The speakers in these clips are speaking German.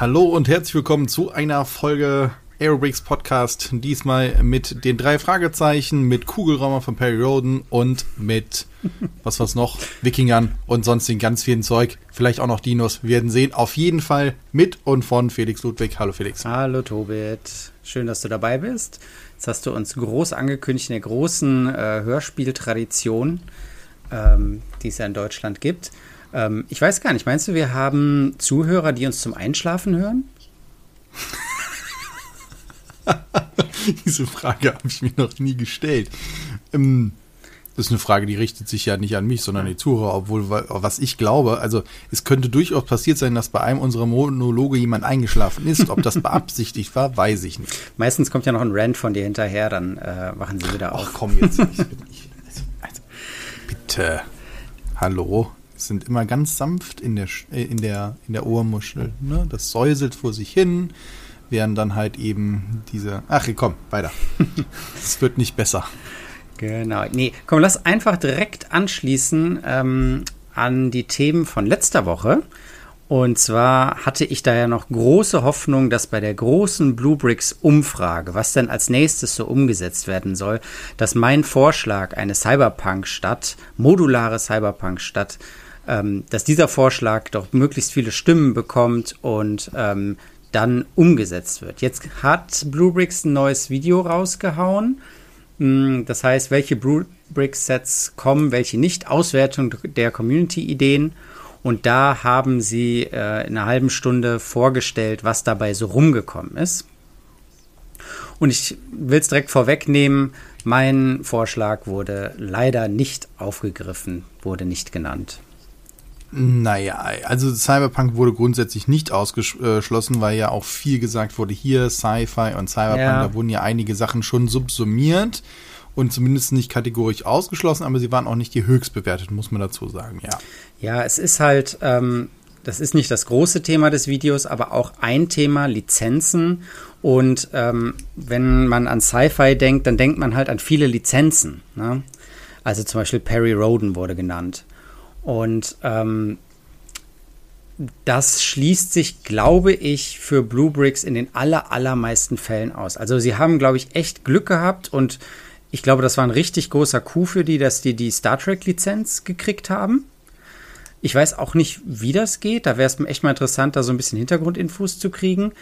Hallo und herzlich willkommen zu einer Folge Aerobricks Podcast. Diesmal mit den drei Fragezeichen, mit Kugelraumer von Perry Roden und mit, was war's noch, Wikingern und sonstigen ganz vielen Zeug. Vielleicht auch noch Dinos. Wir werden sehen. Auf jeden Fall mit und von Felix Ludwig. Hallo Felix. Hallo Tobit. Schön, dass du dabei bist. Jetzt hast du uns groß angekündigt in der großen äh, Hörspieltradition, ähm, die es ja in Deutschland gibt. Ähm, ich weiß gar nicht, meinst du, wir haben Zuhörer, die uns zum Einschlafen hören? Diese Frage habe ich mir noch nie gestellt. Ähm, das ist eine Frage, die richtet sich ja nicht an mich, sondern an die Zuhörer, obwohl, was ich glaube, also es könnte durchaus passiert sein, dass bei einem unserer Monologe jemand eingeschlafen ist. Ob das beabsichtigt war, weiß ich nicht. Meistens kommt ja noch ein Rant von dir hinterher, dann äh, wachen sie wieder auf. Ach komm jetzt. Ich, ich, also, also, bitte. Hallo. Sind immer ganz sanft in der, äh, in der, in der Ohrmuschel. Ne? Das säuselt vor sich hin während dann halt eben diese. Ach, komm, weiter. Es wird nicht besser. Genau. Nee, komm, lass einfach direkt anschließen ähm, an die Themen von letzter Woche. Und zwar hatte ich da ja noch große Hoffnung, dass bei der großen Bluebricks Umfrage, was denn als nächstes so umgesetzt werden soll, dass mein Vorschlag, eine Cyberpunk-Stadt, modulare Cyberpunk-Stadt, ähm, dass dieser Vorschlag doch möglichst viele Stimmen bekommt und ähm, dann umgesetzt wird. Jetzt hat Bluebricks ein neues Video rausgehauen hm, das heißt, welche Brick-Sets kommen, welche nicht, Auswertung der Community-Ideen. Und da haben sie äh, in einer halben Stunde vorgestellt, was dabei so rumgekommen ist. Und ich will es direkt vorwegnehmen, mein Vorschlag wurde leider nicht aufgegriffen, wurde nicht genannt. Naja, also Cyberpunk wurde grundsätzlich nicht ausgeschlossen, weil ja auch viel gesagt wurde, hier Sci-Fi und Cyberpunk, ja. da wurden ja einige Sachen schon subsumiert und zumindest nicht kategorisch ausgeschlossen, aber sie waren auch nicht die höchst bewertet, muss man dazu sagen, ja. Ja, es ist halt, ähm, das ist nicht das große Thema des Videos, aber auch ein Thema, Lizenzen. Und ähm, wenn man an Sci-Fi denkt, dann denkt man halt an viele Lizenzen. Ne? Also zum Beispiel Perry Roden wurde genannt. Und ähm, das schließt sich, glaube ich, für Blue Bricks in den aller, allermeisten Fällen aus. Also sie haben, glaube ich, echt Glück gehabt und ich glaube, das war ein richtig großer Coup für die, dass die die Star Trek-Lizenz gekriegt haben. Ich weiß auch nicht, wie das geht. Da wäre es echt mal interessant, da so ein bisschen Hintergrundinfos zu kriegen.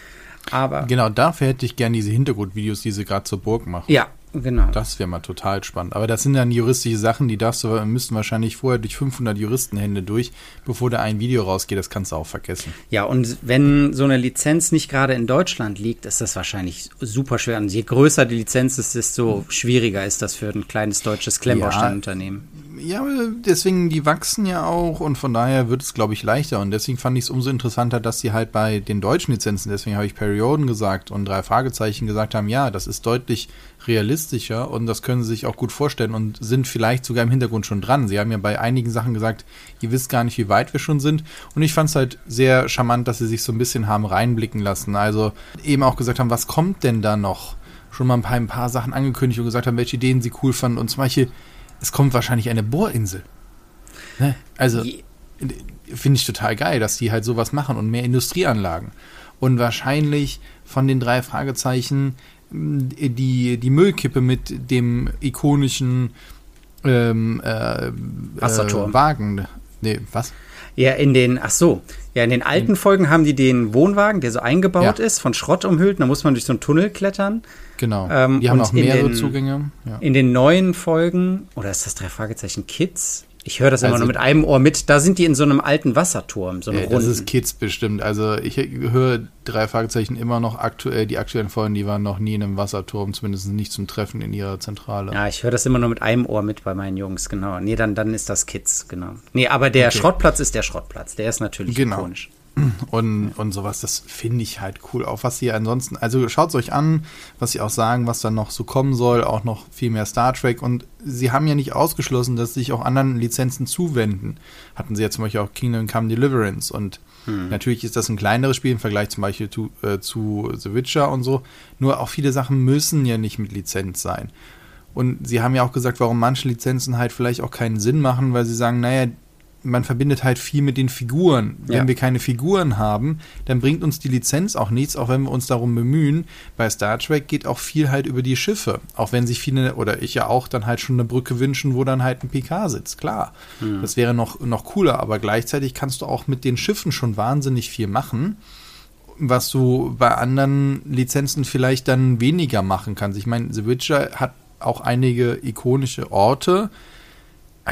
Aber genau dafür hätte ich gerne diese Hintergrundvideos, die sie gerade zur Burg machen. Ja, Genau. Das wäre mal total spannend. Aber das sind dann juristische Sachen, die darfst du, müssten wahrscheinlich vorher durch 500 Juristenhände durch, bevor da ein Video rausgeht. Das kannst du auch vergessen. Ja, und wenn so eine Lizenz nicht gerade in Deutschland liegt, ist das wahrscheinlich super schwer. Und je größer die Lizenz ist, desto schwieriger ist das für ein kleines deutsches Klemmbausteinunternehmen. Ja, ja, deswegen, die wachsen ja auch und von daher wird es, glaube ich, leichter. Und deswegen fand ich es umso interessanter, dass sie halt bei den deutschen Lizenzen, deswegen habe ich Perioden gesagt und drei Fragezeichen gesagt haben, ja, das ist deutlich realistischer und das können sie sich auch gut vorstellen und sind vielleicht sogar im Hintergrund schon dran. Sie haben ja bei einigen Sachen gesagt, ihr wisst gar nicht, wie weit wir schon sind. Und ich fand es halt sehr charmant, dass sie sich so ein bisschen haben reinblicken lassen. Also eben auch gesagt haben, was kommt denn da noch? Schon mal ein paar, ein paar Sachen angekündigt und gesagt haben, welche Ideen sie cool fanden. Und zum Beispiel es kommt wahrscheinlich eine Bohrinsel. Ne? Also finde ich total geil, dass die halt sowas machen und mehr Industrieanlagen. Und wahrscheinlich von den drei Fragezeichen die, die Müllkippe mit dem ikonischen ähm, äh, Wasserturm. Äh, Wagen. Nee, was? Ja, in den, ach so, ja, in den alten in, Folgen haben die den Wohnwagen, der so eingebaut ja. ist, von Schrott umhüllt, da muss man durch so einen Tunnel klettern. Genau. Ähm, die haben auch mehrere den, Zugänge. Ja. In den neuen Folgen, oder ist das drei Fragezeichen Kids? Ich höre das also, immer nur mit einem Ohr mit. Da sind die in so einem alten Wasserturm, so einem ja, Das ist Kids bestimmt. Also ich höre drei Fragezeichen immer noch aktuell. Die aktuellen Folgen, die waren noch nie in einem Wasserturm, zumindest nicht zum Treffen in ihrer Zentrale. Ja, ich höre das immer nur mit einem Ohr mit bei meinen Jungs, genau. Nee, dann, dann ist das Kids, genau. Nee, aber der okay. Schrottplatz ist der Schrottplatz. Der ist natürlich genau. ikonisch und, und sowas, das finde ich halt cool. Auch was sie ansonsten, also schaut es euch an, was sie auch sagen, was dann noch so kommen soll, auch noch viel mehr Star Trek. Und sie haben ja nicht ausgeschlossen, dass sie sich auch anderen Lizenzen zuwenden. Hatten sie ja zum Beispiel auch Kingdom Come Deliverance. Und hm. natürlich ist das ein kleineres Spiel im Vergleich zum Beispiel zu, äh, zu The Witcher und so. Nur auch viele Sachen müssen ja nicht mit Lizenz sein. Und sie haben ja auch gesagt, warum manche Lizenzen halt vielleicht auch keinen Sinn machen, weil sie sagen, naja, man verbindet halt viel mit den Figuren. Wenn Ja. wir keine Figuren haben, dann bringt uns die Lizenz auch nichts, auch wenn wir uns darum bemühen. Bei Star Trek geht auch viel halt über die Schiffe. Auch wenn sich viele, oder ich ja auch, dann halt schon eine Brücke wünschen, wo dann halt ein PK sitzt. Klar, das wäre noch, noch cooler, aber gleichzeitig kannst du auch mit den Schiffen schon wahnsinnig viel machen was du bei anderen Lizenzen vielleicht dann weniger machen kannst. Ich meine, The Witcher hat auch einige ikonische Orte.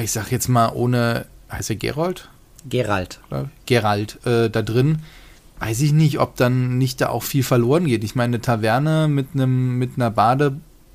Ich sag jetzt mal ohne, heißt er Gerold? Gerald. Gerald äh, da drin. Weiß ich nicht, ob dann nicht da auch viel verloren geht. Ich meine, eine Taverne mit einem mit einer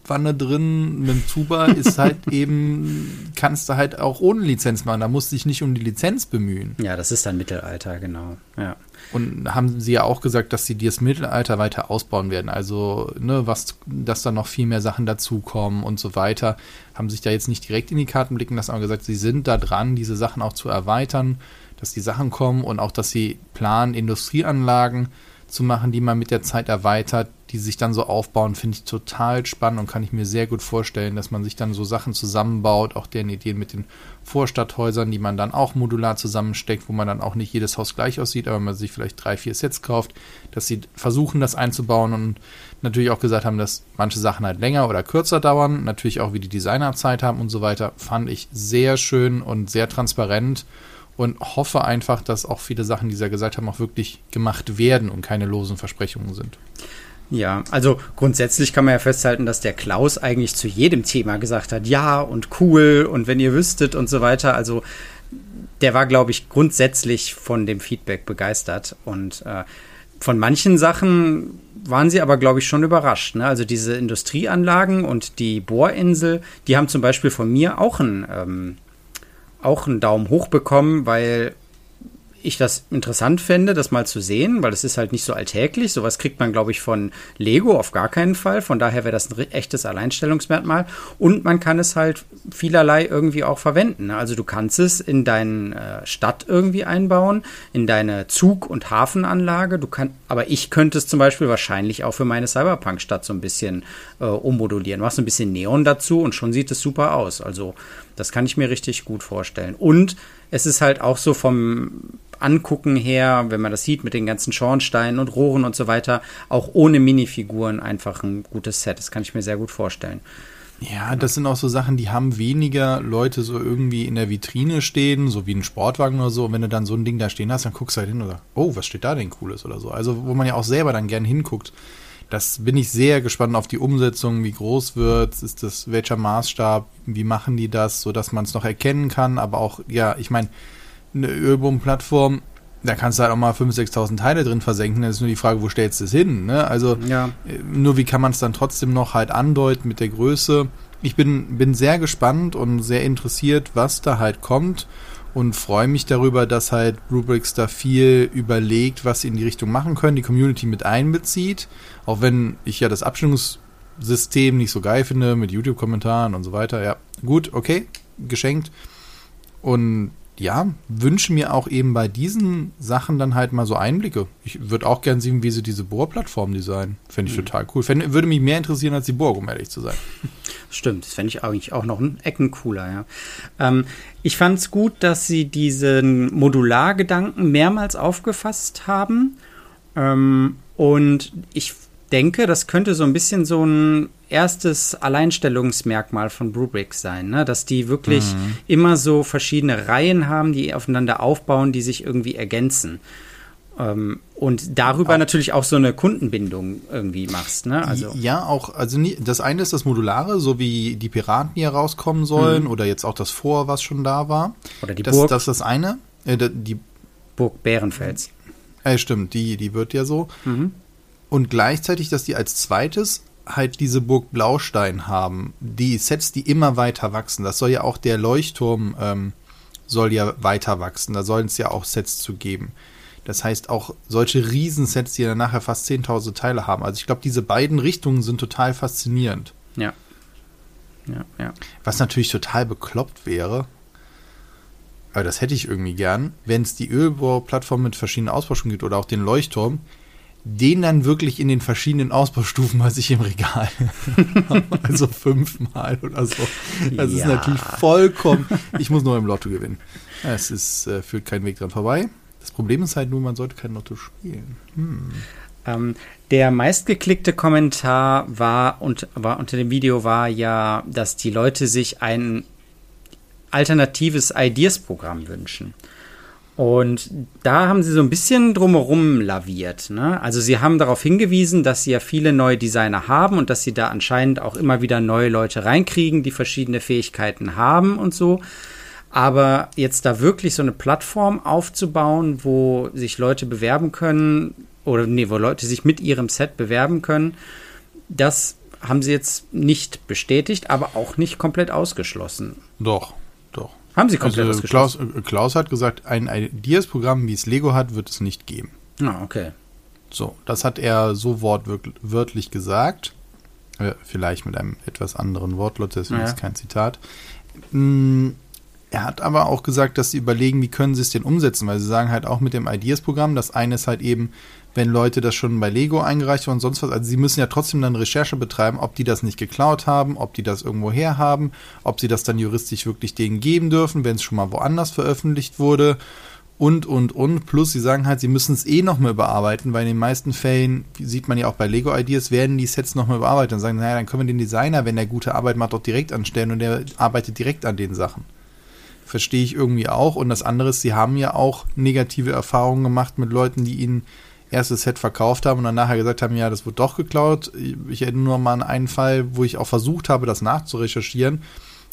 Badewanne drin, mit einem Zuba ist halt eben, kannst du halt auch ohne Lizenz machen. Da musst du dich nicht um die Lizenz bemühen. Ja, das ist dann Mittelalter, genau. Ja. Und haben sie ja auch gesagt, dass sie das Mittelalter weiter ausbauen werden. Also, ne, was, dass da noch viel mehr Sachen dazukommen und so weiter. Haben sich da jetzt nicht direkt in die Karten blicken lassen, aber gesagt, sie sind da dran, diese Sachen auch zu erweitern, dass die Sachen kommen und auch, dass sie planen, Industrieanlagen zu machen, die man mit der Zeit erweitert, die sich dann so aufbauen, finde ich total spannend und kann ich mir sehr gut vorstellen, dass man sich dann so Sachen zusammenbaut, auch deren Ideen mit den Vorstadthäusern, die man dann auch modular zusammensteckt, wo man dann auch nicht jedes Haus gleich aussieht, aber man sich vielleicht drei, vier Sets kauft, dass sie versuchen, das einzubauen und natürlich auch gesagt haben, dass manche Sachen halt länger oder kürzer dauern, natürlich auch wie die Designer Zeit haben und so weiter, fand ich sehr schön und sehr transparent und hoffe einfach, dass auch viele Sachen, die sie ja gesagt haben, auch wirklich gemacht werden und keine losen Versprechungen sind. Ja, also grundsätzlich kann man ja festhalten, dass der Klaus eigentlich zu jedem Thema gesagt hat, ja und cool und wenn ihr wüsstet und so weiter. Also der war, glaube ich, grundsätzlich von dem Feedback begeistert und äh, von manchen Sachen waren sie aber, glaube ich, schon überrascht. Ne? Also diese Industrieanlagen und die Bohrinsel, die haben zum Beispiel von mir auch einen, ähm, auch einen Daumen hoch bekommen, weil ich das interessant fände, das mal zu sehen, weil das ist halt nicht so alltäglich. Sowas kriegt man, glaube ich, von Lego auf gar keinen Fall. Von daher wäre das ein echtes Alleinstellungsmerkmal. Und man kann es halt vielerlei irgendwie auch verwenden. ne? Also du kannst es in deine äh, Stadt irgendwie einbauen, in deine Zug- und Hafenanlage. Du kann, aber ich könnte es zum Beispiel wahrscheinlich auch für meine Cyberpunk-Stadt so ein bisschen äh, ummodulieren. Machst ein bisschen Neon dazu und schon sieht es super aus. Also das kann ich mir richtig gut vorstellen. Und es ist halt auch so vom Angucken her, wenn man das sieht mit den ganzen Schornsteinen und Rohren und so weiter, auch ohne Minifiguren einfach ein gutes Set. Das kann ich mir sehr gut vorstellen. Ja, das sind auch so Sachen, die haben weniger Leute so irgendwie in der Vitrine stehen, so wie ein Sportwagen oder so. Und wenn du dann so ein Ding da stehen hast, dann guckst du halt hin und sagst, oh, was steht da denn Cooles oder so. Also, wo man ja auch selber dann gern hinguckt. Das bin ich sehr gespannt auf die Umsetzung, wie groß wird, ist das, welcher Maßstab, wie machen die das, so dass man es noch erkennen kann, aber auch, ja, ich meine, eine Ölboom-Plattform, da kannst du halt auch mal 5.000, 6.000 Teile drin versenken, das ist nur die Frage, wo stellst du es hin, ne? Also, Ja. äh, Nur wie kann man es dann trotzdem noch halt andeuten mit der Größe? Ich bin, bin sehr gespannt und sehr interessiert, was da halt kommt und freue mich darüber, dass halt Rubrics da viel überlegt, was sie in die Richtung machen können, die Community mit einbezieht, auch wenn ich ja das Abstimmungssystem nicht so geil finde mit YouTube-Kommentaren und so weiter. Ja, gut, okay, geschenkt. Und ja, wünsche mir auch eben bei diesen Sachen dann halt mal so Einblicke. Ich würde auch gern sehen, wie sie diese Bohrplattform designen. Fände ich total cool. Fände, würde mich mehr interessieren als die Burg, um ehrlich zu sein. Stimmt, das fände ich eigentlich auch noch ein Ecken cooler, ja. Ähm, ich fand es gut, dass sie diesen Modulargedanken mehrmals aufgefasst haben. Ähm, und ich denke, das könnte so ein bisschen so ein erstes Alleinstellungsmerkmal von Rubrics sein, ne? dass die wirklich immer so verschiedene Reihen haben, die aufeinander aufbauen, die sich irgendwie ergänzen. Ähm, und darüber natürlich auch so eine Kundenbindung irgendwie machst. Ne? Also, ja, auch, also nie, das eine ist das Modulare, so wie die Piraten hier rauskommen sollen oder jetzt auch das Vor, was schon da war. Oder die das, Burg. Das ist das eine. Äh, die, Burg Bärenfels. äh, stimmt, die, die wird ja so. Und gleichzeitig, dass die als zweites halt diese Burg Blaustein haben. Die Sets, die immer weiter wachsen. Das soll ja auch der Leuchtturm ähm, soll ja weiter wachsen. Da sollen es ja auch Sets zu geben. Das heißt auch solche Riesensets, die dann nachher fast 10.000 Teile haben. Also ich glaube, diese beiden Richtungen sind total faszinierend. Ja. Ja, ja. Was natürlich total bekloppt wäre, aber das hätte ich irgendwie gern, wenn es die Ölbohrplattform mit verschiedenen Ausbaustufen gibt oder auch den Leuchtturm, den dann wirklich in den verschiedenen Ausbaustufen bei sich im Regal. also fünfmal oder so. Das ja. ist natürlich vollkommen. Ich muss nur im Lotto gewinnen. Es ist, äh, führt kein Weg dran vorbei. Das Problem ist halt nur, man sollte kein Lotto spielen. Hm. Ähm, der meistgeklickte Kommentar war, und, war unter dem Video war ja, dass die Leute sich ein alternatives Ideas-Programm wünschen. Und da haben sie so ein bisschen drumherum laviert. Ne? Also sie haben darauf hingewiesen, dass sie ja viele neue Designer haben und dass sie da anscheinend auch immer wieder neue Leute reinkriegen, die verschiedene Fähigkeiten haben und so. Aber jetzt da wirklich so eine Plattform aufzubauen, wo sich Leute bewerben können, oder nee, wo Leute sich mit ihrem Set bewerben können, das haben sie jetzt nicht bestätigt, aber auch nicht komplett ausgeschlossen. Doch. Haben sie komplett also? Klaus, äh, Klaus hat gesagt, ein Ideas-Programm, wie es Lego hat, wird es nicht geben. Ah, okay. So, das hat er so wortwörtlich gesagt. Äh, vielleicht mit einem etwas anderen Wortlaut, deswegen ja. ist kein Zitat. Hm, er hat aber auch gesagt, dass sie überlegen, wie können sie es denn umsetzen, weil sie sagen halt auch mit dem Ideas-Programm, das eine ist halt eben, wenn Leute das schon bei Lego eingereicht haben und sonst was. Also sie müssen ja trotzdem dann Recherche betreiben, ob die das nicht geklaut haben, ob die das irgendwo her haben, ob sie das dann juristisch wirklich denen geben dürfen, wenn es schon mal woanders veröffentlicht wurde. Und, und, und. Plus, sie sagen halt, sie müssen es eh nochmal überarbeiten, weil in den meisten Fällen, sieht man ja auch bei Lego Ideas, werden die Sets nochmal überarbeitet und sagen, naja, dann können wir den Designer, wenn der gute Arbeit macht, auch direkt anstellen und der arbeitet direkt an den Sachen verstehe ich irgendwie auch. Und das andere ist, sie haben ja auch negative Erfahrungen gemacht mit Leuten, die ihnen erstes Set verkauft haben und dann nachher gesagt haben, ja, das wird doch geklaut. Ich erinnere nur mal an einen Fall, wo ich auch versucht habe, das nachzurecherchieren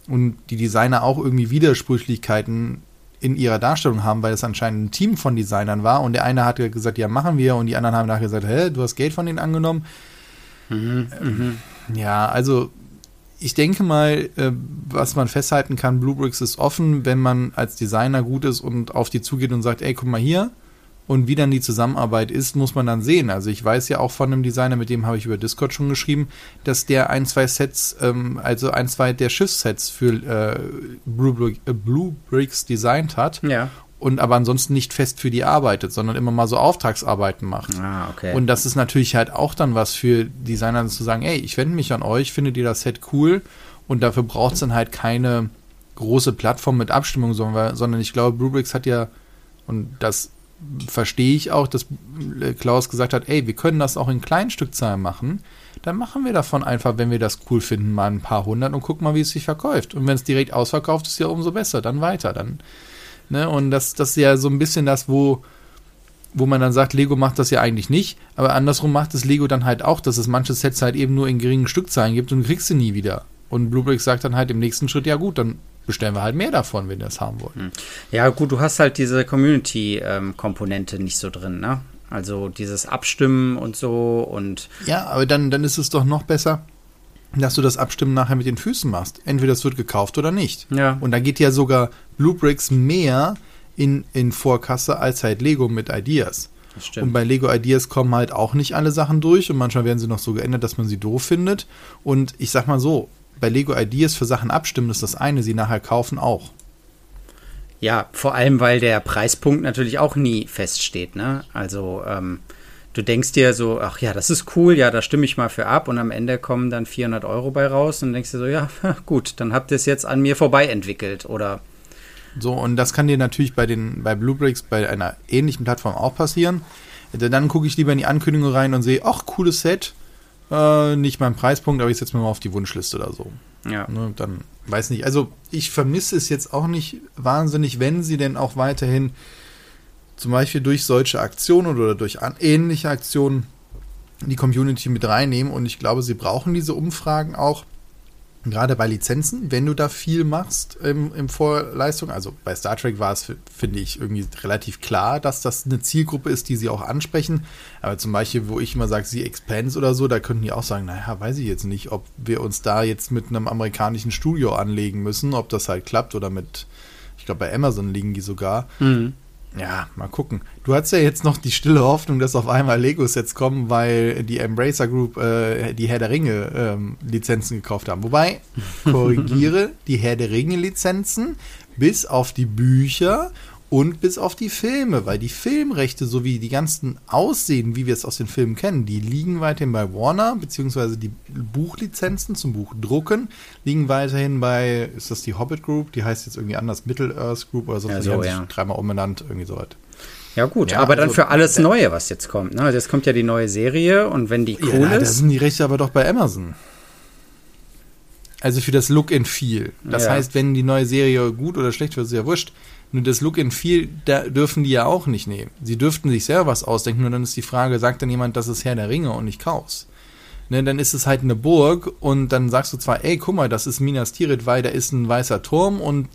und die Designer auch irgendwie Widersprüchlichkeiten in ihrer Darstellung haben, weil es anscheinend ein Team von Designern war und der eine hat gesagt, ja, machen wir und die anderen haben nachher gesagt, hä, du hast Geld von denen angenommen. Mhm, mhm. Ja, also ich denke mal, äh, was man festhalten kann, Bluebricks ist offen, wenn man als Designer gut ist und auf die zugeht und sagt, ey, guck mal hier. Und wie dann die Zusammenarbeit ist, muss man dann sehen. Also ich weiß ja auch von einem Designer, mit dem habe ich über Discord schon geschrieben, dass der ein, zwei Sets, ähm, also ein, zwei der Schiffssets für äh, Bluebricks Blue designt hat. Ja und aber ansonsten nicht fest für die arbeitet, sondern immer mal so Auftragsarbeiten macht. Ah, okay. Und das ist natürlich halt auch dann was für Designer zu sagen, ey, ich wende mich an euch, findet ihr das Set cool und dafür braucht es dann halt keine große Plattform mit Abstimmung, sondern, sondern ich glaube, Rubrix hat ja, und das verstehe ich auch, dass Klaus gesagt hat, ey, wir können das auch in kleinen Stückzahlen machen, dann machen wir davon einfach, wenn wir das cool finden, mal ein paar hundert und gucken mal, wie es sich verkauft. Und wenn es direkt ausverkauft ist, ja umso besser, dann weiter, dann Ne? Und das, das ist ja so ein bisschen das, wo, wo man dann sagt, Lego macht das ja eigentlich nicht, aber andersrum macht es Lego dann halt auch, dass es manche Sets halt eben nur in geringen Stückzahlen gibt und kriegst sie nie wieder. Und Bluebricks sagt dann halt im nächsten Schritt, ja gut, dann bestellen wir halt mehr davon, wenn wir das haben wollen. Hm. Ja, gut, du hast halt diese Community-Komponente nicht so drin, ne? Also dieses Abstimmen und so und. Ja, aber dann, dann ist es doch noch besser, dass du das Abstimmen nachher mit den Füßen machst. Entweder es wird gekauft oder nicht. Ja. Und da geht ja sogar Bluebricks mehr in, in Vorkasse als halt Lego mit Ideas. Das stimmt. Und bei Lego Ideas kommen halt auch nicht alle Sachen durch und manchmal werden sie noch so geändert, dass man sie doof findet. Und ich sag mal so, bei Lego Ideas für Sachen abstimmen ist das eine, sie nachher kaufen auch. Ja, vor allem, weil der Preispunkt natürlich auch nie feststeht, ne? Also, ähm, du denkst dir so, ach ja, das ist cool, ja, da stimme ich mal für ab und am Ende kommen dann 400 Euro bei raus und denkst dir so, ja, gut, dann habt ihr es jetzt an mir vorbei entwickelt oder. So, und das kann dir natürlich bei den, bei Bluebricks bei einer ähnlichen Plattform auch passieren. Dann gucke ich lieber in die Ankündigung rein und sehe, ach, cooles Set, äh, nicht mein Preispunkt, aber ich setze mir mal auf die Wunschliste oder so. Ja. Ne, dann weiß nicht. Also ich vermisse es jetzt auch nicht wahnsinnig, wenn sie denn auch weiterhin zum Beispiel durch solche Aktionen oder durch ähnliche Aktionen die Community mit reinnehmen. Und ich glaube, sie brauchen diese Umfragen auch, gerade bei Lizenzen, wenn du da viel machst im, im Vorleistung. Also bei Star Trek war es, finde ich, irgendwie relativ klar, dass das eine Zielgruppe ist, die sie auch ansprechen. Aber zum Beispiel, wo ich immer sage, sie Expanse oder so, da könnten die auch sagen, naja, weiß ich jetzt nicht, ob wir uns da jetzt mit einem amerikanischen Studio anlegen müssen, ob das halt klappt oder mit, ich glaube, bei Amazon liegen die sogar. Mhm. Ja, mal gucken. Du hast ja jetzt noch die stille Hoffnung, dass auf einmal Lego-Sets kommen, weil die Embracer Group äh, die Herr der Ringe ähm, Lizenzen gekauft haben. Wobei, korrigiere, die Herr der Ringe Lizenzen bis auf die Bücher Und bis auf die Filme, weil die Filmrechte sowie die ganzen Aussehen, wie wir es aus den Filmen kennen, die liegen weiterhin bei Warner, beziehungsweise die Buchlizenzen zum Buchdrucken liegen weiterhin bei, ist das die Hobbit Group? Die heißt jetzt irgendwie anders, Middle-earth Group oder so. Ja, so, die ja. dreimal umbenannt, irgendwie so was. Ja, gut, Ja, aber dann also, für alles Neue, was jetzt kommt. Ne? Also jetzt kommt ja die neue Serie und wenn die cool ja, da ist. sind die Rechte aber doch bei Amazon. Also für das Look and Feel. Das Ja. heißt, wenn die neue Serie gut oder schlecht wird, ist ja wurscht. Nur das Look and Feel, da dürfen die ja auch nicht nehmen. Sie dürften sich selber was ausdenken, nur dann ist die Frage, sagt dann jemand, das ist Herr der Ringe und nicht Kaus? Ne, dann ist es halt eine Burg und dann sagst du zwar, ey, guck mal, das ist Minas Tirith, weil da ist ein weißer Turm und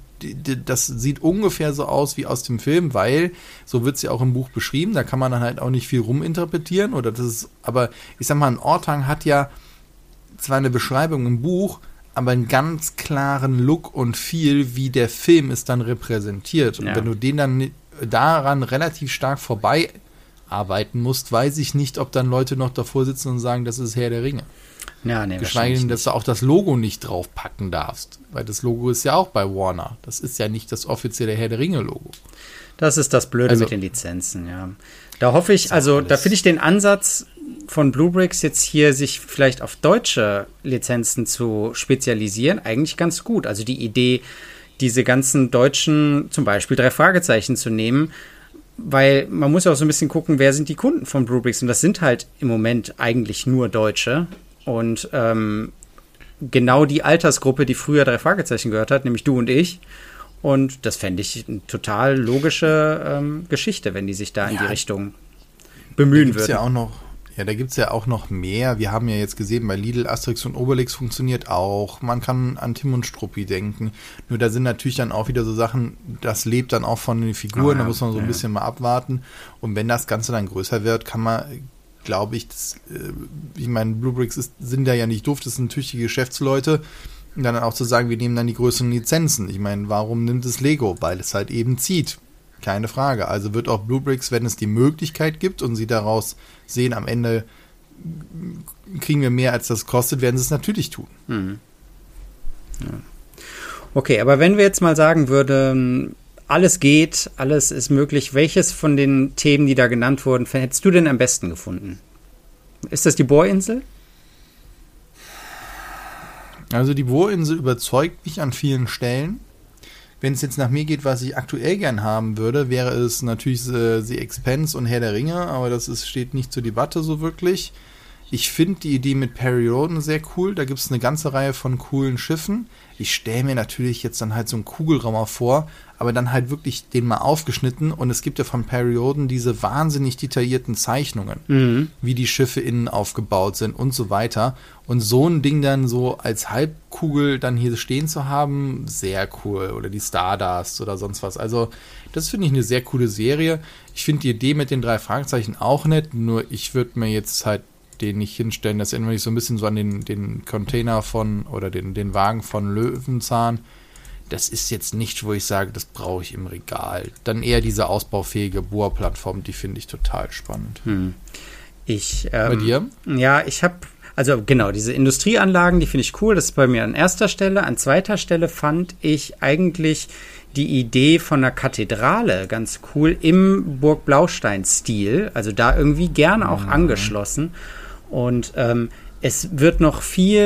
das sieht ungefähr so aus wie aus dem Film, weil so wird es ja auch im Buch beschrieben, da kann man dann halt auch nicht viel ruminterpretieren oder das ist, aber ich sag mal, ein Ortang hat ja zwar eine Beschreibung im Buch, aber einen ganz klaren Look und Feel, wie der Film es dann repräsentiert. Und Ja. wenn du den dann daran relativ stark vorbei arbeiten musst, weiß ich nicht, ob dann Leute noch davor sitzen und sagen, das ist Herr der Ringe. Ja, nee, Geschweige denn, dass du auch das Logo nicht draufpacken darfst. Weil das Logo ist ja auch bei Warner. Das ist ja nicht das offizielle Herr der Ringe-Logo. Das ist das Blöde Also- mit den Lizenzen, ja. Da hoffe ich, also da finde ich den Ansatz von Bluebricks jetzt hier sich vielleicht auf deutsche Lizenzen zu spezialisieren eigentlich ganz gut. Also die Idee, diese ganzen deutschen, zum Beispiel drei Fragezeichen zu nehmen, weil man muss ja auch so ein bisschen gucken, wer sind die Kunden von Bluebricks und das sind halt im Moment eigentlich nur Deutsche und ähm, genau die Altersgruppe, die früher drei Fragezeichen gehört hat, nämlich du und ich. Und das fände ich eine total logische ähm, Geschichte, wenn die sich da in Ja. die Richtung bemühen würden. ja auch noch, ja, da gibt's ja auch noch mehr. Wir haben ja jetzt gesehen, bei Lidl, Asterix und Obelix funktioniert auch. Man kann an Tim und Struppi denken. Nur da sind natürlich dann auch wieder so Sachen, das lebt dann auch von den Figuren, Ah, ja. da muss man so ein Ja. bisschen mal abwarten. Und wenn das Ganze dann größer wird, kann man, glaube ich, das, äh, ich meine, Bluebricks ist, sind da ja nicht doof, das sind tüchtige Geschäftsleute. Und dann auch zu sagen, wir nehmen dann die größeren Lizenzen. Ich meine, warum nimmt es Lego? Weil es halt eben zieht. Keine Frage. Also wird auch Bluebricks, wenn es die Möglichkeit gibt und sie daraus sehen, am Ende kriegen wir mehr, als das kostet, werden sie es natürlich tun. Okay, aber wenn wir jetzt mal sagen würden, alles geht, alles ist möglich, welches von den Themen, die da genannt wurden, hättest du denn am besten gefunden? Ist das die Bohrinsel? Also die Bohrinsel überzeugt mich an vielen Stellen. Wenn es jetzt nach mir geht, was ich aktuell gern haben würde, wäre es natürlich äh, The Expense und Herr der Ringe, aber das ist, steht nicht zur Debatte so wirklich. Ich finde die Idee mit Perry Roden sehr cool. Da gibt es eine ganze Reihe von coolen Schiffen. Ich stelle mir natürlich jetzt dann halt so einen Kugelraumer vor, aber dann halt wirklich den mal aufgeschnitten. Und es gibt ja von Perry Roden diese wahnsinnig detaillierten Zeichnungen, wie die Schiffe innen aufgebaut sind und so weiter. Und so ein Ding dann so als Halbkugel dann hier stehen zu haben, sehr cool. Oder die Stardust oder sonst was. Also, das finde ich eine sehr coole Serie. Ich finde die Idee mit den drei Fragezeichen auch nett, nur ich würde mir jetzt halt den nicht hinstellen. Das erinnert mich so ein bisschen so an den, den Container von oder den, den Wagen von Löwenzahn. Das ist jetzt nicht, wo ich sage, das brauche ich im Regal. Dann eher diese ausbaufähige Boa-Plattform, die finde ich total spannend. Ich, ähm, Bei dir? Ja, ich habe, also genau, diese Industrieanlagen, die finde ich cool. Das ist bei mir an erster Stelle. An zweiter Stelle fand ich eigentlich die Idee von einer Kathedrale ganz cool im Burg Blaustein-Stil. Also da irgendwie gerne auch angeschlossen. Und ähm, es wird noch viel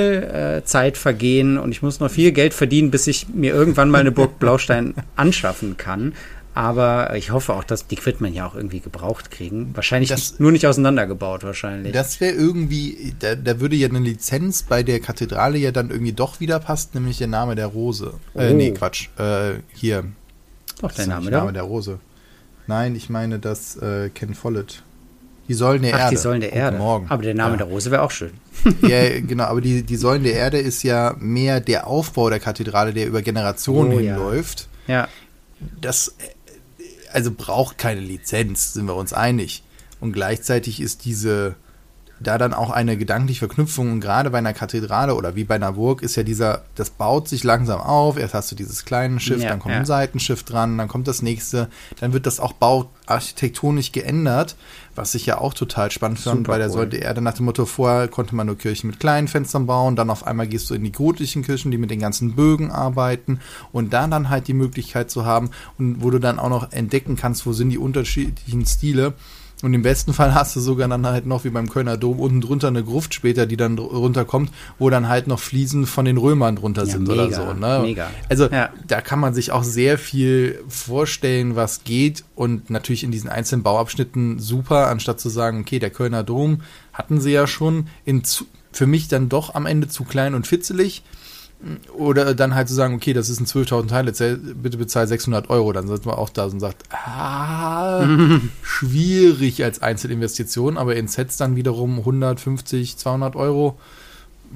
äh, Zeit vergehen und ich muss noch viel Geld verdienen, bis ich mir irgendwann mal eine Burg Blaustein anschaffen kann. Aber ich hoffe auch, dass die wird man ja auch irgendwie gebraucht kriegen. Wahrscheinlich Das- nicht, nur nicht auseinandergebaut, wahrscheinlich. Das wäre irgendwie, da, da würde ja eine Lizenz bei der Kathedrale ja dann irgendwie doch wieder passen, nämlich der Name der Rose. Äh, Oh. nee, Quatsch. Äh, hier. Doch, der Name, da. Name der Rose. Nein, ich meine das äh, Ken Follett. Die Säulen der Ach, Erde. die Säulen der Guten Erde. Morgen. Aber der Name ja. der Rose wäre auch schön. Ja, genau, aber die, die Säulen der Erde ist ja mehr der Aufbau der Kathedrale, der über Generationen Oh, ja. hinläuft. Ja. Das äh, also braucht keine Lizenz, sind wir uns einig. Und gleichzeitig ist diese da dann auch eine gedankliche Verknüpfung, und gerade bei einer Kathedrale oder wie bei einer Burg, ist ja dieser, das baut sich langsam auf. Erst hast du dieses kleine Schiff, ja, dann kommt ja. ein Seitenschiff dran, dann kommt das nächste, dann wird das auch bauarchitektonisch geändert, was ich ja auch total spannend fand, weil der cool. sollte eher nach dem Motto, vorher konnte man nur Kirchen mit kleinen Fenstern bauen, dann auf einmal gehst du in die gotischen Kirchen, die mit den ganzen Bögen arbeiten und da dann halt die Möglichkeit zu haben und wo du dann auch noch entdecken kannst, wo sind die unterschiedlichen Stile und im besten Fall hast du sogar dann halt noch wie beim Kölner Dom unten drunter eine Gruft später, die dann runterkommt, wo dann halt noch Fliesen von den Römern drunter ja, sind mega, oder so. Ne? Mega. Also ja. da kann man sich auch sehr viel vorstellen, was geht und natürlich in diesen einzelnen Bauabschnitten super, anstatt zu sagen, okay, der Kölner Dom hatten sie ja schon in zu, für mich dann doch am Ende zu klein und fitzelig. Oder dann halt zu sagen, okay, das ist ein 12.000 Teile, bitte bezahl 600 Euro. Dann sitzt man auch da und sagt, ah, schwierig als Einzelinvestition, aber in Sets dann wiederum 150, 200 Euro.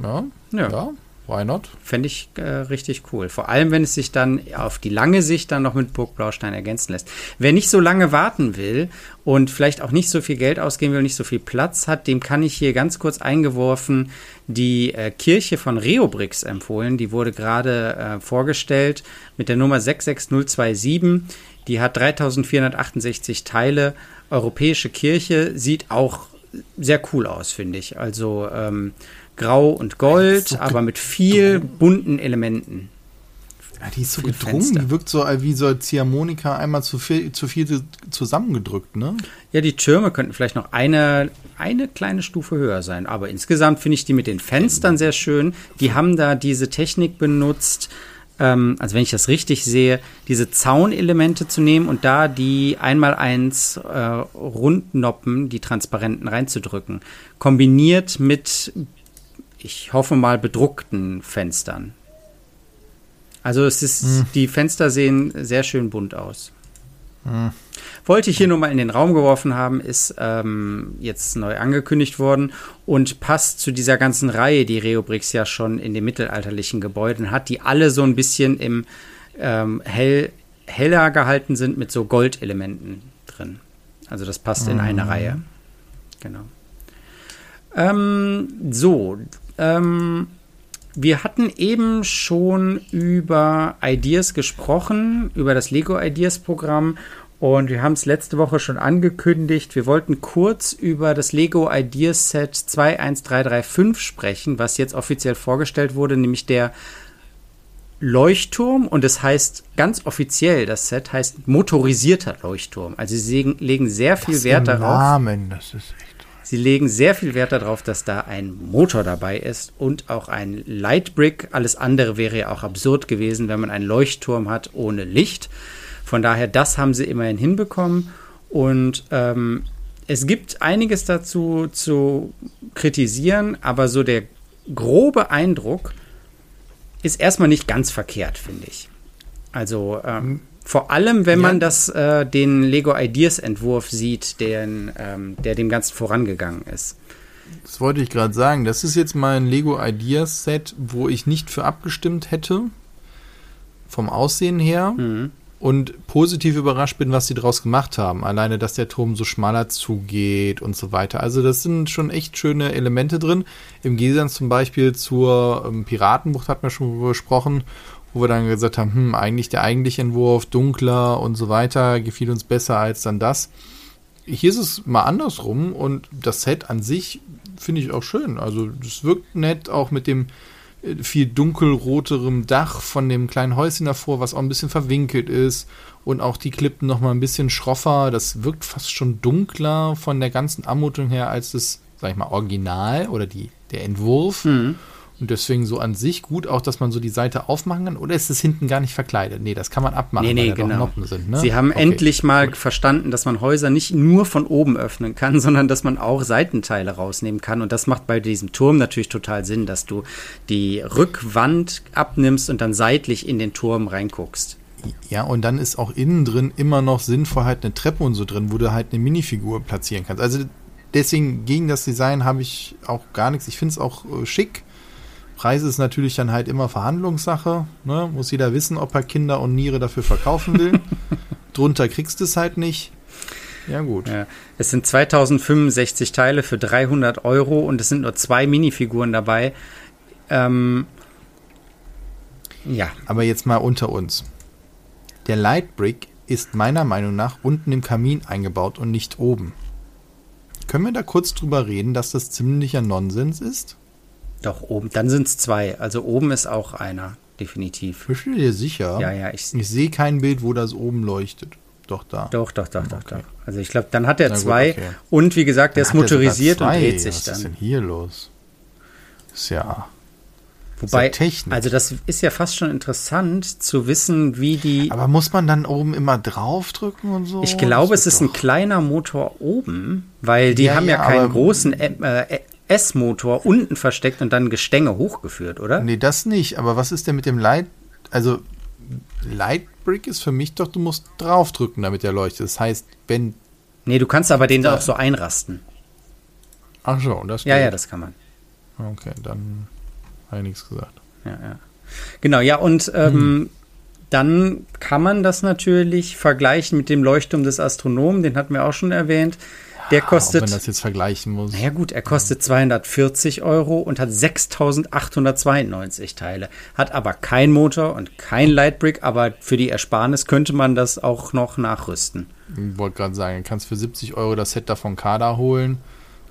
Ja, ja. ja Why not? Fände ich äh, richtig cool. Vor allem, wenn es sich dann auf die lange Sicht dann noch mit Burgblaustein ergänzen lässt. Wer nicht so lange warten will und vielleicht auch nicht so viel Geld ausgeben will, nicht so viel Platz hat, dem kann ich hier ganz kurz eingeworfen die äh, Kirche von Reobrix empfohlen. Die wurde gerade äh, vorgestellt mit der Nummer 66027. Die hat 3468 Teile. Europäische Kirche sieht auch sehr cool aus, finde ich. Also ähm, grau und gold, so aber mit viel bunten Elementen. Ja, die ist so gedrungen, Fenster. die wirkt so wie so als Ziehharmonika einmal zu viel, zu viel zusammengedrückt, ne? Ja, die Türme könnten vielleicht noch eine, eine kleine Stufe höher sein, aber insgesamt finde ich die mit den Fenstern sehr schön. Die haben da diese Technik benutzt, ähm, also wenn ich das richtig sehe, diese Zaunelemente zu nehmen und da die einmal eins äh, Rundnoppen, die transparenten reinzudrücken, kombiniert mit ich hoffe mal, bedruckten Fenstern. Also es ist, hm. die Fenster sehen sehr schön bunt aus. Hm. Wollte ich hier nur mal in den Raum geworfen haben, ist ähm, jetzt neu angekündigt worden und passt zu dieser ganzen Reihe, die Reobrix ja schon in den mittelalterlichen Gebäuden hat, die alle so ein bisschen im ähm, hell, heller gehalten sind mit so Goldelementen drin. Also das passt hm. in eine hm. Reihe. Genau. Ähm, so, ähm, wir hatten eben schon über Ideas gesprochen, über das Lego Ideas Programm. Und wir haben es letzte Woche schon angekündigt. Wir wollten kurz über das Lego Ideas Set 21335 sprechen, was jetzt offiziell vorgestellt wurde, nämlich der Leuchtturm. Und es das heißt ganz offiziell, das Set heißt motorisierter Leuchtturm. Also sie legen sehr viel das Wert darauf. Namen, das ist echt Sie legen sehr viel Wert darauf, dass da ein Motor dabei ist und auch ein Lightbrick. Alles andere wäre ja auch absurd gewesen, wenn man einen Leuchtturm hat ohne Licht. Von daher, das haben sie immerhin hinbekommen. Und ähm, es gibt einiges dazu zu kritisieren, aber so der grobe Eindruck ist erstmal nicht ganz verkehrt, finde ich. Also ähm, vor allem, wenn ja. man das, äh, den Lego Ideas Entwurf sieht, den, ähm, der dem Ganzen vorangegangen ist. Das wollte ich gerade sagen. Das ist jetzt mein Lego Ideas Set, wo ich nicht für abgestimmt hätte. Vom Aussehen her. Mhm. Und positiv überrascht bin, was sie daraus gemacht haben. Alleine, dass der Turm so schmaler zugeht und so weiter. Also, das sind schon echt schöne Elemente drin. Im Gegensatz zum Beispiel zur ähm, Piratenbucht hat man schon besprochen wo wir dann gesagt haben, hm, eigentlich der eigentliche Entwurf dunkler und so weiter gefiel uns besser als dann das. Hier ist es mal andersrum und das Set an sich finde ich auch schön. Also es wirkt nett, auch mit dem viel dunkelroterem Dach von dem kleinen Häuschen davor, was auch ein bisschen verwinkelt ist und auch die Klippen noch mal ein bisschen schroffer. Das wirkt fast schon dunkler von der ganzen Anmutung her als das, sag ich mal, Original oder die, der Entwurf. Mhm. Und deswegen so an sich gut auch, dass man so die Seite aufmachen kann. Oder ist es hinten gar nicht verkleidet? Nee, das kann man abmachen, nee, nee, genau. Sind. Ne? Sie haben okay. endlich mal gut. verstanden, dass man Häuser nicht nur von oben öffnen kann, sondern dass man auch Seitenteile rausnehmen kann. Und das macht bei diesem Turm natürlich total Sinn, dass du die Rückwand abnimmst und dann seitlich in den Turm reinguckst. Ja, und dann ist auch innen drin immer noch sinnvoll halt eine Treppe und so drin, wo du halt eine Minifigur platzieren kannst. Also deswegen gegen das Design habe ich auch gar nichts. Ich finde es auch äh, schick Preis ist natürlich dann halt immer Verhandlungssache. Ne? Muss jeder wissen, ob er Kinder und Niere dafür verkaufen will. Drunter kriegst du es halt nicht. Ja, gut. Ja. Es sind 2065 Teile für 300 Euro und es sind nur zwei Minifiguren dabei. Ähm, ja. Aber jetzt mal unter uns. Der Lightbrick ist meiner Meinung nach unten im Kamin eingebaut und nicht oben. Können wir da kurz drüber reden, dass das ziemlicher Nonsens ist? Doch, oben. Dann sind es zwei. Also oben ist auch einer, definitiv. Bist du dir sicher? Ja, ja. Ich, Ich sehe kein Bild, wo das oben leuchtet. Doch, da. doch, doch, doch, doch, Okay. doch. Also ich glaube, dann hat er gut, zwei. okay. Und wie gesagt, der ist Dann sogar motorisiert und dreht sich Was ist denn dann. hier los? Ist ja. Wobei, ist Technik. also das ist ja fast schon interessant zu wissen, wie die. Aber muss man dann oben immer draufdrücken und so? Ich glaube, es ist ein doch- kleiner Motor oben, weil die Ja, haben ja, ja, keinen großen äh, S-Motor unten versteckt und dann Gestänge hochgeführt, oder? Nee, das nicht. Aber was ist denn mit dem Light? Also, Lightbrick ist für mich doch, du musst draufdrücken, damit er leuchtet. Das heißt, wenn. Nee, du kannst aber den Da- auch so einrasten. Ach so, das Ja, geht. ja, das kann man. Okay, dann habe ich nichts gesagt. Ja, ja. Genau, ja, und ähm, Hm. dann kann man das natürlich vergleichen mit dem Leuchtturm des Astronomen, den hatten wir auch schon erwähnt. Der kostet. man das jetzt vergleichen muss. Naja gut, er kostet 240 Euro und hat 6892 Teile. Hat aber kein Motor und kein Lightbrick, aber für die Ersparnis könnte man das auch noch nachrüsten. Ich wollte gerade sagen, du kannst für 70 Euro das Set da von Kada holen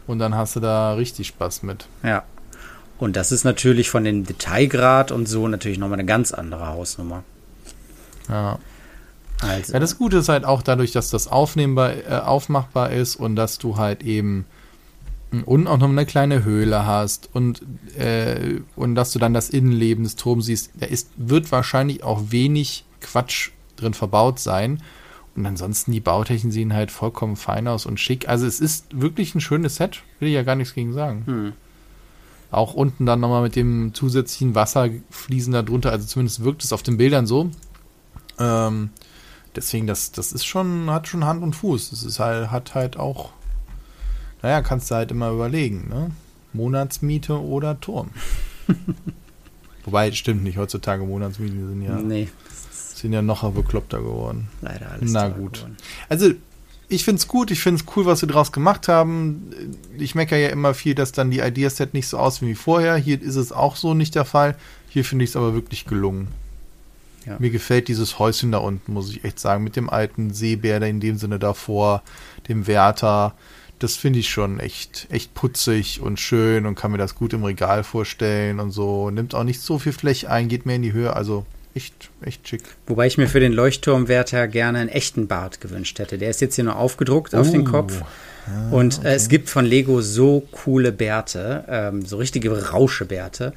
und dann hast du da richtig Spaß mit. Ja. Und das ist natürlich von dem Detailgrad und so natürlich nochmal eine ganz andere Hausnummer. Ja. Also, Ja, das Gute ist halt auch dadurch, dass das aufnehmbar, äh, aufmachbar ist und dass du halt eben unten auch noch eine kleine Höhle hast und, äh, und dass du dann das Innenleben des Turms siehst. Da ist, wird wahrscheinlich auch wenig Quatsch drin verbaut sein. Und ansonsten die Bautechniken sehen halt vollkommen fein aus und schick. Also es ist wirklich ein schönes Set, will ich ja gar nichts gegen sagen. Hm. Auch unten dann nochmal mit dem zusätzlichen Wasserfließen da drunter, also zumindest wirkt es auf den Bildern so. Ähm, deswegen, das, das ist schon, hat schon Hand und Fuß. Das ist halt, hat halt auch, naja, kannst du halt immer überlegen, ne? Monatsmiete oder Turm. Wobei, stimmt nicht, heutzutage Monatsmieten sind ja, nee, sind ja noch bekloppter geworden. leider alles Na gut. geworden. Also, ich finde es gut, ich finde es cool, was sie draus gemacht haben. Ich meckere ja immer viel, dass dann die Ideaset nicht so aussehen wie vorher. Hier ist es auch so nicht der Fall. Hier finde ich es aber wirklich gelungen. Ja. Mir gefällt dieses Häuschen da unten, muss ich echt sagen, mit dem alten Seebär da in dem Sinne davor, dem Wärter. Das finde ich schon echt, echt putzig und schön und kann mir das gut im Regal vorstellen und so. Nimmt auch nicht so viel Fläche ein, geht mehr in die Höhe, also echt, echt schick. Wobei ich mir für den Leuchtturmwärter gerne einen echten Bart gewünscht hätte. Der ist jetzt hier nur aufgedruckt auf den Oh. Kopf. Und äh, es gibt von Lego so coole Bärte, ähm, so richtige Rauschebärte.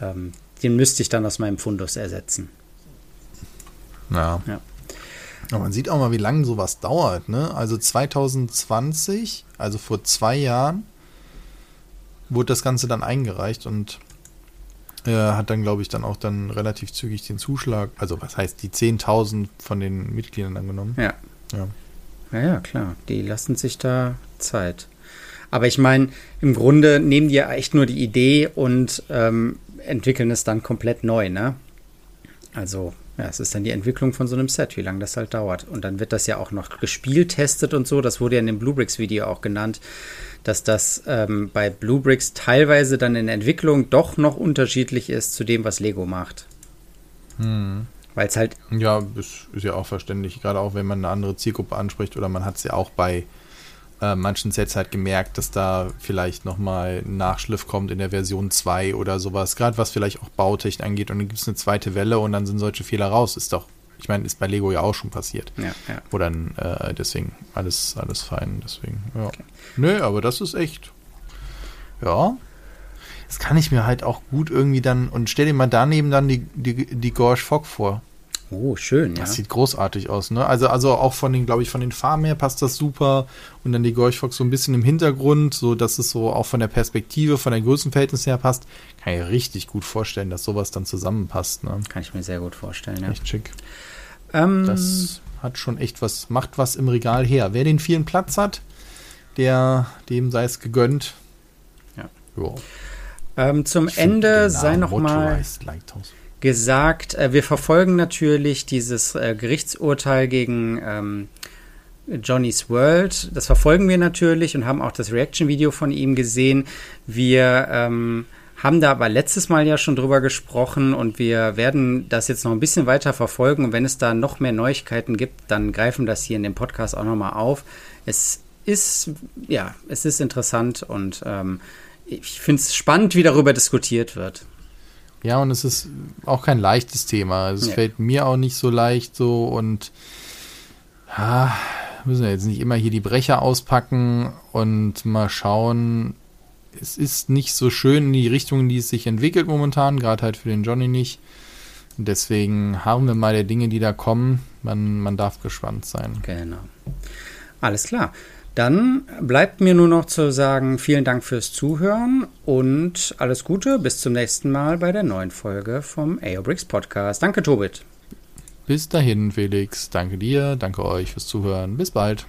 Ähm, den müsste ich dann aus meinem Fundus ersetzen. Ja. Ja. Aber man sieht auch mal, wie lange sowas dauert, ne? Also 2020, also vor zwei Jahren, wurde das Ganze dann eingereicht und äh, hat dann, glaube ich, dann auch dann relativ zügig den Zuschlag, also was heißt die 10.000 von den Mitgliedern angenommen. Ja. Ja. Ja, ja, klar. Die lassen sich da Zeit. Aber ich meine, im Grunde nehmen die ja echt nur die Idee und ähm, entwickeln es dann komplett neu, ne? Also, ja, es ist dann die Entwicklung von so einem Set, wie lange das halt dauert. Und dann wird das ja auch noch gespielt, testet und so. Das wurde ja in dem Bluebricks-Video auch genannt, dass das ähm, bei Bluebricks teilweise dann in der Entwicklung doch noch unterschiedlich ist zu dem, was Lego macht. Hm. Weil es halt Ja, ist, ist ja auch verständlich, gerade auch wenn man eine andere Zielgruppe anspricht oder man hat es ja auch bei äh, manchen Sets halt gemerkt, dass da vielleicht nochmal ein Nachschliff kommt in der Version 2 oder sowas, gerade was vielleicht auch Bautechnik angeht und dann gibt es eine zweite Welle und dann sind solche Fehler raus. Ist doch, ich meine, ist bei Lego ja auch schon passiert. Ja, ja. Wo dann äh, deswegen alles, alles fein, deswegen, ja. Nö, aber das ist echt, ja. Das kann ich mir halt auch gut irgendwie dann, und stell dir mal daneben dann die, die, die Gorge Fog vor. Oh, schön, ja. Das sieht großartig aus, ne? Also, also auch von den, glaube ich, von den Farben her passt das super. Und dann die Gorge Fox so ein bisschen im Hintergrund, so dass es so auch von der Perspektive, von der Größenverhältnis her passt. Kann ich richtig gut vorstellen, dass sowas dann zusammenpasst, ne? Kann ich mir sehr gut vorstellen, ja. Echt schick. Ähm, Das hat schon echt was, macht was im Regal her. Wer den vielen Platz hat, der, dem sei es gegönnt. Ja. Jo. ähm, zum Ende sei Namen noch mal Motorized Lighthouse. Gesagt, äh, wir verfolgen natürlich dieses äh, Gerichtsurteil gegen ähm, Johnny's World. Das verfolgen wir natürlich und haben auch das Reaction-Video von ihm gesehen. Wir ähm, haben da aber letztes Mal ja schon drüber gesprochen und wir werden das jetzt noch ein bisschen weiter verfolgen. Und wenn es da noch mehr Neuigkeiten gibt, dann greifen das hier in dem Podcast auch nochmal auf. Es ist, ja, es ist interessant und ähm, ich finde es spannend, wie darüber diskutiert wird. Ja, und es ist auch kein leichtes Thema. Es ja. fällt mir auch nicht so leicht so und ja, müssen wir jetzt nicht immer hier die Brecher auspacken und mal schauen. Es ist nicht so schön in die Richtung, in die es sich entwickelt momentan, gerade halt für den Johnny nicht. Deswegen haben wir mal der Dinge, die da kommen. Man, man darf gespannt sein. Genau. Alles klar. Dann bleibt mir nur noch zu sagen, vielen Dank fürs Zuhören und alles Gute. Bis zum nächsten Mal bei der neuen Folge vom AOBRICS Podcast. Danke, Tobit. Bis dahin, Felix. Danke dir, danke euch fürs Zuhören. Bis bald.